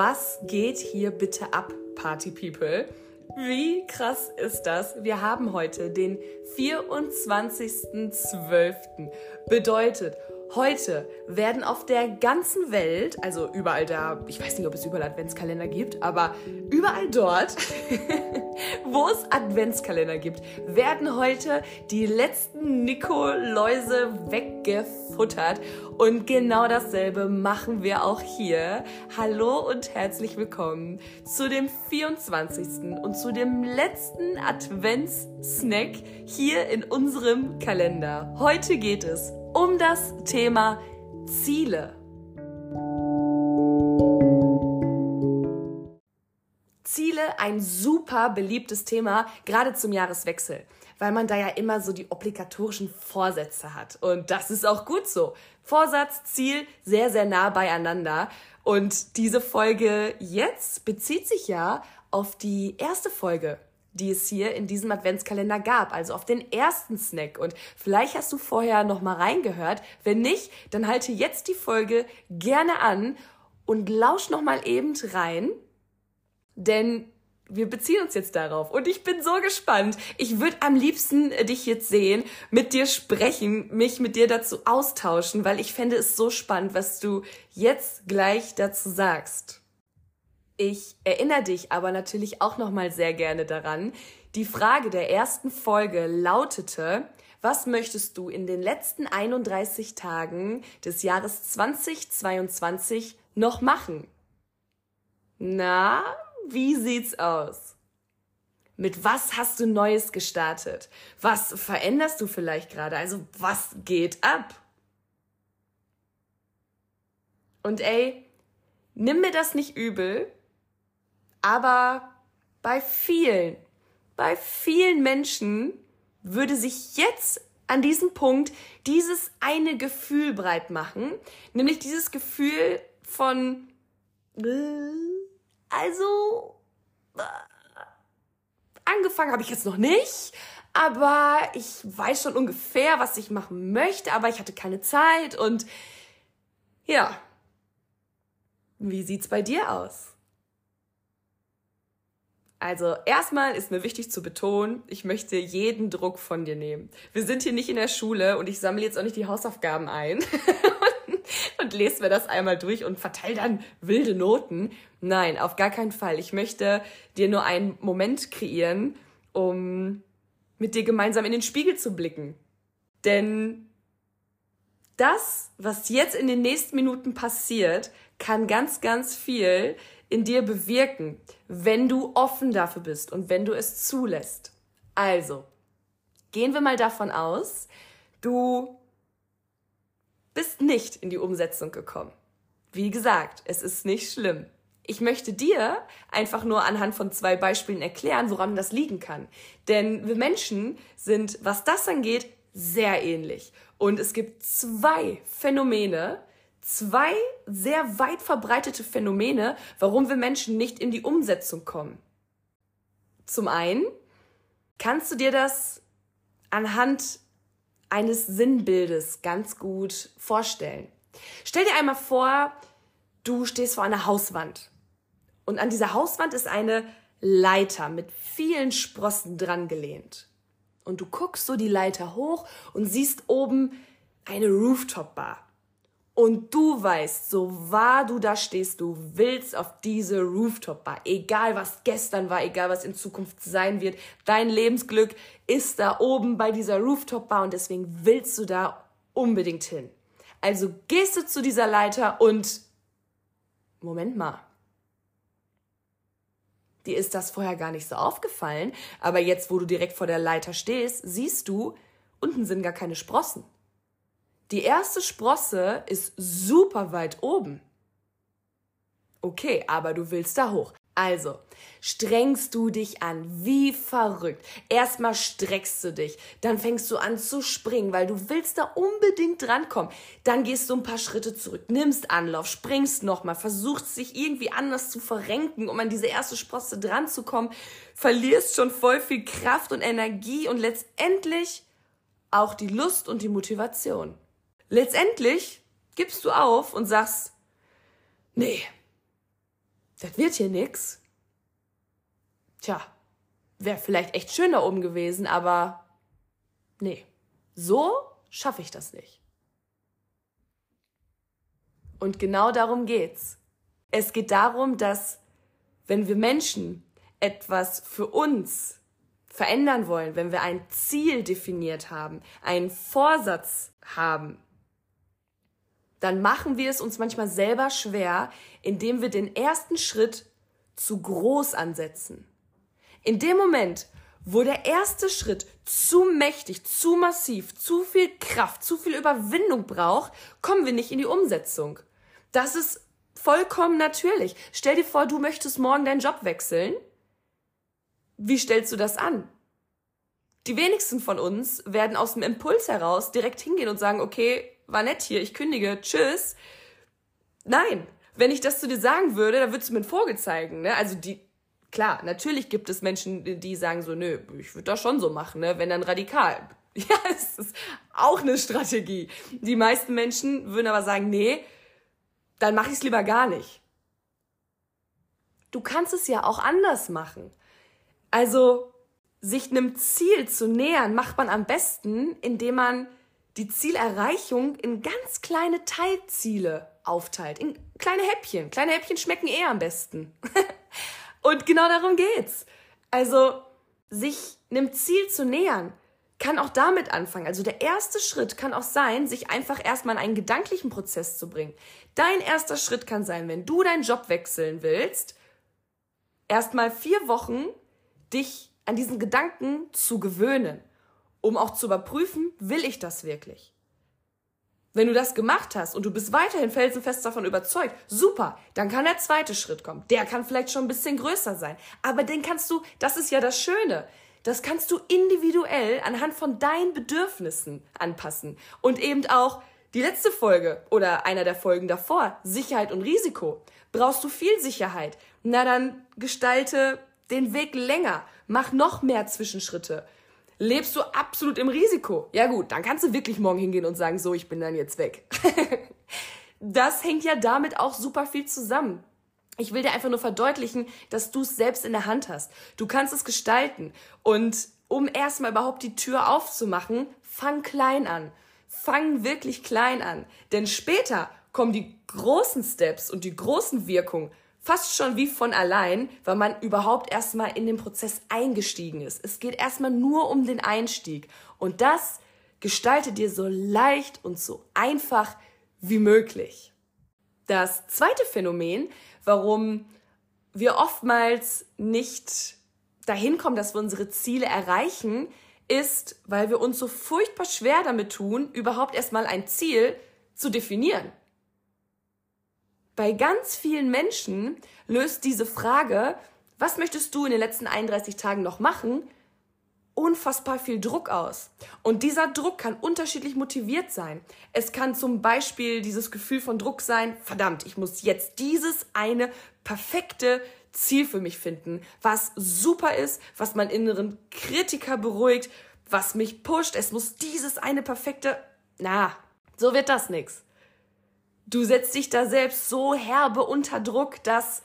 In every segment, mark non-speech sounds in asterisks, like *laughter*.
Was geht hier bitte ab, Party People? Wie krass ist das? Wir haben heute den 24.12. Bedeutet, Heute werden auf der ganzen Welt, also überall da, ich weiß nicht, ob es überall Adventskalender gibt, aber überall dort, *laughs* wo es Adventskalender gibt, werden heute die letzten Nikoläuse weggefuttert. Und genau dasselbe machen wir auch hier. Hallo und herzlich willkommen zu dem 24. und zu dem letzten Adventssnack hier in unserem Kalender. Heute geht es um das Thema Ziele. Ziele, ein super beliebtes Thema, gerade zum Jahreswechsel, weil man da ja immer so die obligatorischen Vorsätze hat. Und das ist auch gut so. Vorsatz, Ziel, sehr, sehr nah beieinander. Und diese Folge jetzt bezieht sich ja auf die erste Folge die es hier in diesem Adventskalender gab, also auf den ersten Snack. Und vielleicht hast du vorher noch mal reingehört. Wenn nicht, dann halte jetzt die Folge gerne an und lausch noch mal eben rein, denn wir beziehen uns jetzt darauf und ich bin so gespannt. Ich würde am liebsten dich jetzt sehen, mit dir sprechen, mich mit dir dazu austauschen, weil ich fände es so spannend, was du jetzt gleich dazu sagst. Ich erinnere dich aber natürlich auch noch mal sehr gerne daran. Die Frage der ersten Folge lautete, was möchtest du in den letzten 31 Tagen des Jahres 2022 noch machen? Na, wie sieht's aus? Mit was hast du Neues gestartet? Was veränderst du vielleicht gerade? Also was geht ab? Und ey, nimm mir das nicht übel, aber bei vielen, bei vielen Menschen würde sich jetzt an diesem Punkt dieses eine Gefühl breit machen, nämlich dieses Gefühl von, also, angefangen habe ich jetzt noch nicht, aber ich weiß schon ungefähr, was ich machen möchte, aber ich hatte keine Zeit und ja. Wie sieht's bei dir aus? Also erstmal ist mir wichtig zu betonen, ich möchte jeden Druck von dir nehmen. Wir sind hier nicht in der Schule und ich sammle jetzt auch nicht die Hausaufgaben ein *laughs* und, lese mir das einmal durch und verteile dann wilde Noten. Nein, auf gar keinen Fall. Ich möchte dir nur einen Moment kreieren, um mit dir gemeinsam in den Spiegel zu blicken. Denn das, was jetzt in den nächsten Minuten passiert, kann ganz, ganz viel in dir bewirken, wenn du offen dafür bist und wenn du es zulässt. Also, gehen wir mal davon aus, du bist nicht in die Umsetzung gekommen. Wie gesagt, es ist nicht schlimm. Ich möchte dir einfach nur anhand von zwei Beispielen erklären, woran das liegen kann. Denn wir Menschen sind, was das angeht, sehr ähnlich. Und es gibt zwei Phänomene, zwei sehr weit verbreitete Phänomene, warum wir Menschen nicht in die Umsetzung kommen. Zum einen kannst du dir das anhand eines Sinnbildes ganz gut vorstellen. Stell dir einmal vor, du stehst vor einer Hauswand und an dieser Hauswand ist eine Leiter mit vielen Sprossen dran gelehnt. Und du guckst so die Leiter hoch und siehst oben eine Rooftop-Bar. Und du weißt, so wahr du da stehst, du willst auf diese Rooftop-Bar. Egal was gestern war, egal was in Zukunft sein wird. Dein Lebensglück ist da oben bei dieser Rooftop-Bar und deswegen willst du da unbedingt hin. Also gehst du zu dieser Leiter und Moment mal. Dir ist das vorher gar nicht so aufgefallen, aber jetzt, wo du direkt vor der Leiter stehst, siehst du, unten sind gar keine Sprossen. Die erste Sprosse ist super weit oben. Okay, aber du willst da hoch. Also, strengst du dich an, wie verrückt. Erstmal streckst du dich, dann fängst du an zu springen, weil du willst da unbedingt drankommen. Dann gehst du ein paar Schritte zurück, nimmst Anlauf, springst nochmal, versuchst sich irgendwie anders zu verrenken, um an diese erste Sprosse dran zu kommen, verlierst schon voll viel Kraft und Energie und letztendlich auch die Lust und die Motivation. Letztendlich gibst du auf und sagst, nee, das wird hier nix. Tja, wäre vielleicht echt schön da oben gewesen, aber nee, so schaffe ich das nicht. Und genau darum geht's. Es geht darum, dass wenn wir Menschen etwas für uns verändern wollen, wenn wir ein Ziel definiert haben, einen Vorsatz haben, dann machen wir es uns manchmal selber schwer, indem wir den ersten Schritt zu groß ansetzen. In dem Moment, wo der erste Schritt zu mächtig, zu massiv, zu viel Kraft, zu viel Überwindung braucht, kommen wir nicht in die Umsetzung. Das ist vollkommen natürlich. Stell dir vor, du möchtest morgen deinen Job wechseln. Wie stellst du das an? Die wenigsten von uns werden aus dem Impuls heraus direkt hingehen und sagen, okay, war nett hier, ich kündige, tschüss. Nein, wenn ich das zu dir sagen würde, dann würdest du mir einen Vogel zeigen. Ne? Also die, klar, natürlich gibt es Menschen, die sagen so, nö, ich würde das schon so machen, ne? wenn dann radikal. *laughs* Ja, es ist auch eine Strategie. Die meisten Menschen würden aber sagen, nee, dann mache ich es lieber gar nicht. Du kannst es ja auch anders machen. Also sich einem Ziel zu nähern, macht man am besten, indem man die Zielerreichung in ganz kleine Teilziele aufteilt, in kleine Häppchen. Kleine Häppchen schmecken eher am besten. *laughs* Und genau darum geht's. Also sich einem Ziel zu nähern, kann auch damit anfangen. Also der erste Schritt kann auch sein, sich einfach erstmal in einen gedanklichen Prozess zu bringen. Dein erster Schritt kann sein, wenn du deinen Job wechseln willst, erstmal vier Wochen dich an diesen Gedanken zu gewöhnen, um auch zu überprüfen, will ich das wirklich? Wenn du das gemacht hast und du bist weiterhin felsenfest davon überzeugt, super, dann kann der zweite Schritt kommen. Der kann vielleicht schon ein bisschen größer sein. Aber den kannst du, das ist ja das Schöne, das kannst du individuell anhand von deinen Bedürfnissen anpassen. Und eben auch die letzte Folge oder einer der Folgen davor, Sicherheit und Risiko. Brauchst du viel Sicherheit? Na dann gestalte den Weg länger. Mach noch mehr Zwischenschritte. Lebst du absolut im Risiko? Ja gut, dann kannst du wirklich morgen hingehen und sagen, so, ich bin dann jetzt weg. *laughs* das hängt ja damit auch super viel zusammen. Ich will dir einfach nur verdeutlichen, dass du es selbst in der Hand hast. Du kannst es gestalten. Und um erstmal überhaupt die Tür aufzumachen, fang klein an. Fang wirklich klein an. Denn später kommen die großen Steps und die großen Wirkungen fast schon wie von allein, weil man überhaupt erstmal in den Prozess eingestiegen ist. Es geht erstmal nur um den Einstieg. Und das gestaltet dir so leicht und so einfach wie möglich. Das zweite Phänomen, warum wir oftmals nicht dahin kommen, dass wir unsere Ziele erreichen, ist, weil wir uns so furchtbar schwer damit tun, überhaupt erstmal ein Ziel zu definieren. Bei ganz vielen Menschen löst diese Frage, was möchtest du in den letzten 31 Tagen noch machen, unfassbar viel Druck aus. Und dieser Druck kann unterschiedlich motiviert sein. Es kann zum Beispiel dieses Gefühl von Druck sein, verdammt, ich muss jetzt dieses eine perfekte Ziel für mich finden, was super ist, was meinen inneren Kritiker beruhigt, was mich pusht. Es muss dieses eine perfekte, na, so wird das nix. Du setzt dich da selbst so herbe unter Druck, dass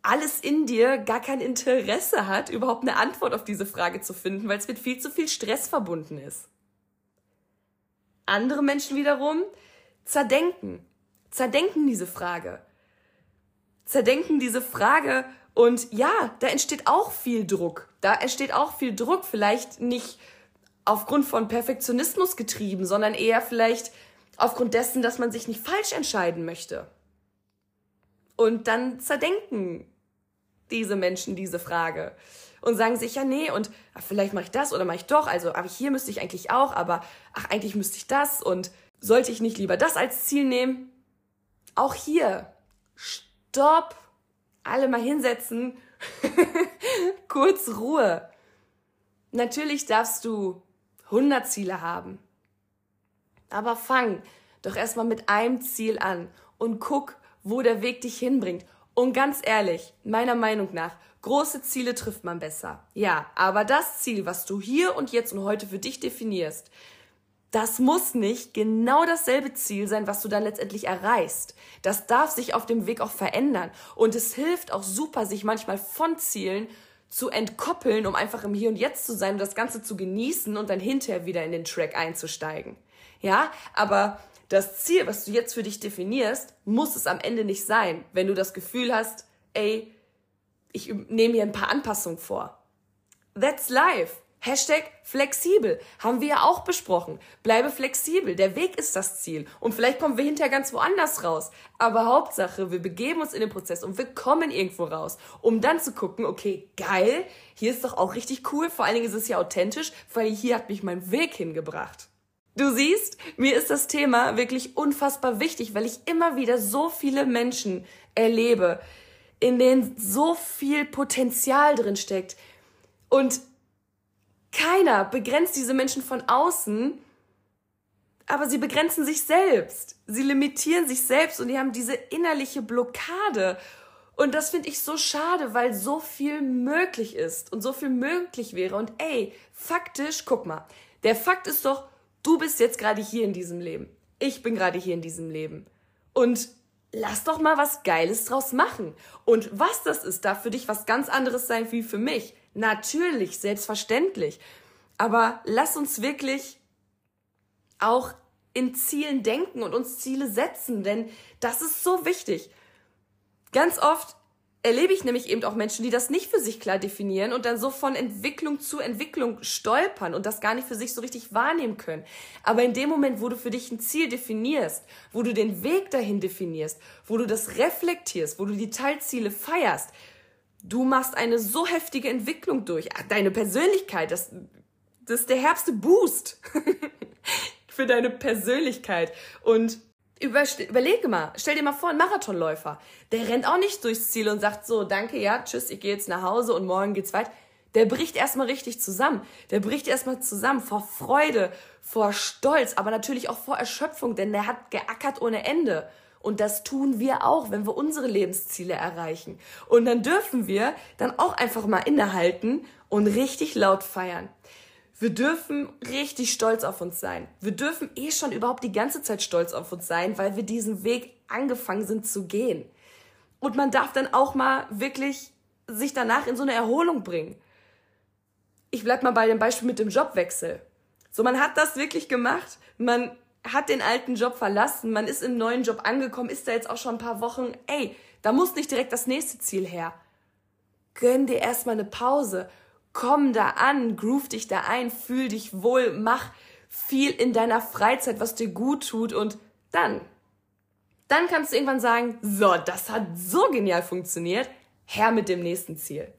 alles in dir gar kein Interesse hat, überhaupt eine Antwort auf diese Frage zu finden, weil es mit viel zu viel Stress verbunden ist. Andere Menschen wiederum zerdenken, zerdenken diese Frage, zerdenken diese Frage und ja, da entsteht auch viel Druck. Da entsteht auch viel Druck, vielleicht nicht aufgrund von Perfektionismus getrieben, sondern eher vielleicht aufgrund dessen, dass man sich nicht falsch entscheiden möchte. Und dann zerdenken diese Menschen diese Frage und sagen sich, ja, nee, und ach, vielleicht mache ich das oder mache ich doch, also aber hier müsste ich eigentlich auch, aber ach, eigentlich müsste ich das und sollte ich nicht lieber das als Ziel nehmen? Auch hier, stopp, alle mal hinsetzen, *laughs* kurz Ruhe. Natürlich darfst du 100 Ziele haben, aber fang doch erstmal mit einem Ziel an und guck, wo der Weg dich hinbringt und ganz ehrlich, meiner Meinung nach, große Ziele trifft man besser. Ja, aber das Ziel, was du hier und jetzt und heute für dich definierst, das muss nicht genau dasselbe Ziel sein, was du dann letztendlich erreichst. Das darf sich auf dem Weg auch verändern. Und es hilft auch super, sich manchmal von Zielen zu entkoppeln, um einfach im Hier und Jetzt zu sein und das Ganze zu genießen und dann hinterher wieder in den Track einzusteigen. Ja, aber das Ziel, was du jetzt für dich definierst, muss es am Ende nicht sein, wenn du das Gefühl hast, ey, ich nehme hier ein paar Anpassungen vor. That's life. Hashtag flexibel. Haben wir ja auch besprochen. Bleibe flexibel. Der Weg ist das Ziel. Und vielleicht kommen wir hinterher ganz woanders raus. Aber Hauptsache, wir begeben uns in den Prozess und wir kommen irgendwo raus. Um dann zu gucken, okay, geil, hier ist doch auch richtig cool. Vor allen Dingen ist es ja authentisch, weil hier hat mich mein Weg hingebracht. Du siehst, mir ist das Thema wirklich unfassbar wichtig, weil ich immer wieder so viele Menschen erlebe, in denen so viel Potenzial drin steckt. Und keiner begrenzt diese Menschen von außen, aber sie begrenzen sich selbst. Sie limitieren sich selbst und die haben diese innerliche Blockade. Und das finde ich so schade, weil so viel möglich ist und so viel möglich wäre. Und ey, faktisch, guck mal, der Fakt ist doch, du bist jetzt gerade hier in diesem Leben. Ich bin gerade hier in diesem Leben. Und lass doch mal was Geiles draus machen. Und was das ist, darf für dich was ganz anderes sein wie für mich. Natürlich, selbstverständlich. Aber lass uns wirklich auch in Zielen denken und uns Ziele setzen, denn das ist so wichtig. Ganz oft erlebe ich nämlich eben auch Menschen, die das nicht für sich klar definieren und dann so von Entwicklung zu Entwicklung stolpern und das gar nicht für sich so richtig wahrnehmen können. Aber in dem Moment, wo du für dich ein Ziel definierst, wo du den Weg dahin definierst, wo du das reflektierst, wo du die Teilziele feierst, Du machst eine so heftige Entwicklung durch. Deine Persönlichkeit, das, das ist der herbste Boost *laughs* für deine Persönlichkeit. Und über, überlege mal, stell dir mal vor, ein Marathonläufer, der rennt auch nicht durchs Ziel und sagt so, danke, ja, tschüss, ich gehe jetzt nach Hause und morgen geht's weiter. Der bricht erstmal richtig zusammen. Der bricht erstmal zusammen vor Freude, vor Stolz, aber natürlich auch vor Erschöpfung, denn der hat geackert ohne Ende. Und das tun wir auch, wenn wir unsere Lebensziele erreichen. Und dann dürfen wir dann auch einfach mal innehalten und richtig laut feiern. Wir dürfen richtig stolz auf uns sein. Wir dürfen eh schon überhaupt die ganze Zeit stolz auf uns sein, weil wir diesen Weg angefangen sind zu gehen. Und man darf dann auch mal wirklich sich danach in so eine Erholung bringen. Ich bleib mal bei dem Beispiel mit dem Jobwechsel. So, man hat das wirklich gemacht. Man hat den alten Job verlassen, man ist im neuen Job angekommen, ist da jetzt auch schon ein paar Wochen, ey, da muss nicht direkt das nächste Ziel her. Gönn dir erstmal eine Pause. Komm da an, groove dich da ein, fühl dich wohl, mach viel in deiner Freizeit, was dir gut tut und dann, dann kannst du irgendwann sagen, so, das hat so genial funktioniert, her mit dem nächsten Ziel.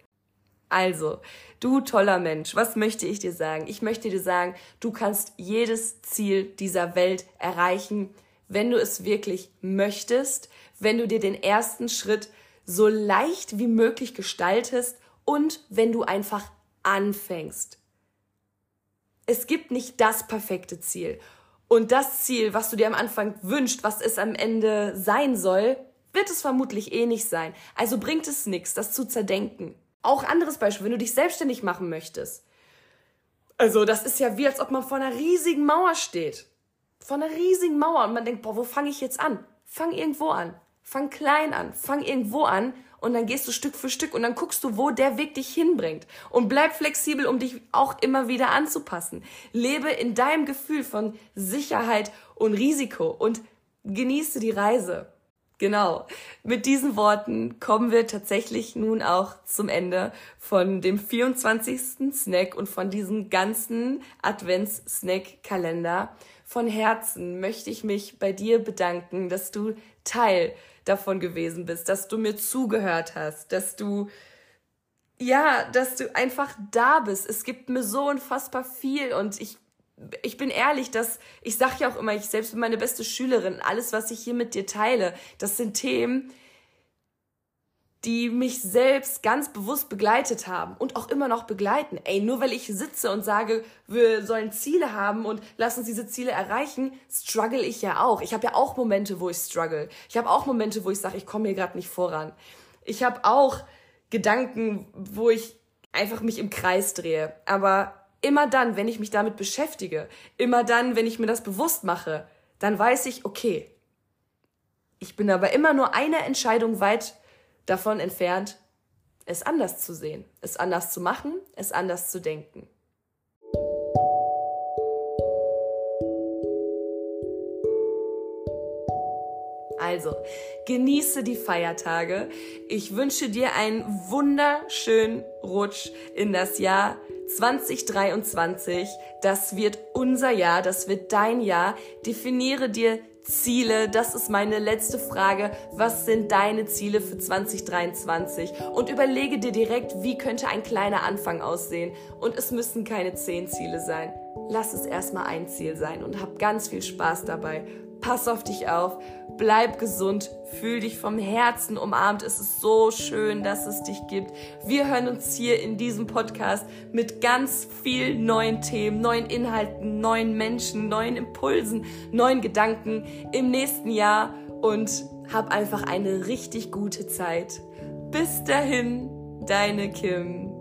Also, du toller Mensch, was möchte ich dir sagen? Ich möchte dir sagen, du kannst jedes Ziel dieser Welt erreichen, wenn du es wirklich möchtest, wenn du dir den ersten Schritt so leicht wie möglich gestaltest und wenn du einfach anfängst. Es gibt nicht das perfekte Ziel. Und das Ziel, was du dir am Anfang wünschst, was es am Ende sein soll, wird es vermutlich eh nicht sein. Also bringt es nichts, das zu zerdenken. Auch anderes Beispiel, wenn du dich selbstständig machen möchtest. Also, das ist ja wie, als ob man vor einer riesigen Mauer steht. Vor einer riesigen Mauer und man denkt, boah, wo fange ich jetzt an? Fang irgendwo an. Fang klein an. Fang irgendwo an und dann gehst du Stück für Stück und dann guckst du, wo der Weg dich hinbringt. Und bleib flexibel, um dich auch immer wieder anzupassen. Lebe in deinem Gefühl von Sicherheit und Risiko und genieße die Reise. Genau. Mit diesen Worten kommen wir tatsächlich nun auch zum Ende von dem 24. Snack und von diesem ganzen Advents-Snack-Kalender. Von Herzen möchte ich mich bei dir bedanken, dass du Teil davon gewesen bist, dass du mir zugehört hast, dass du ja, dass du einfach da bist. Es gibt mir so unfassbar viel und ich ich bin ehrlich, dass ich sage ja auch immer, ich selbst bin meine beste Schülerin. Alles, was ich hier mit dir teile, das sind Themen, die mich selbst ganz bewusst begleitet haben und auch immer noch begleiten. Ey, nur weil ich sitze und sage, wir sollen Ziele haben und lass uns diese Ziele erreichen, struggle ich ja auch. Ich habe ja auch Momente, wo ich struggle. Ich habe auch Momente, wo ich sage, ich komme hier gerade nicht voran. Ich habe auch Gedanken, wo ich einfach mich im Kreis drehe. Aber immer dann, wenn ich mich damit beschäftige, immer dann, wenn ich mir das bewusst mache, dann weiß ich, okay, ich bin aber immer nur eine Entscheidung weit davon entfernt, es anders zu sehen, es anders zu machen, es anders zu denken. Also, genieße die Feiertage. Ich wünsche dir einen wunderschönen Rutsch in das Jahr 2023. Das wird unser Jahr, das wird dein Jahr. Definiere dir Ziele, das ist meine letzte Frage. Was sind deine Ziele für 2023? Und überlege dir direkt, wie könnte ein kleiner Anfang aussehen. Und es müssen keine zehn Ziele sein. Lass es erstmal ein Ziel sein und hab ganz viel Spaß dabei. Pass auf dich auf, bleib gesund, fühl dich vom Herzen umarmt. Es ist so schön, dass es dich gibt. Wir hören uns hier in diesem Podcast mit ganz vielen neuen Themen, neuen Inhalten, neuen Menschen, neuen Impulsen, neuen Gedanken im nächsten Jahr und hab einfach eine richtig gute Zeit. Bis dahin, deine Kim.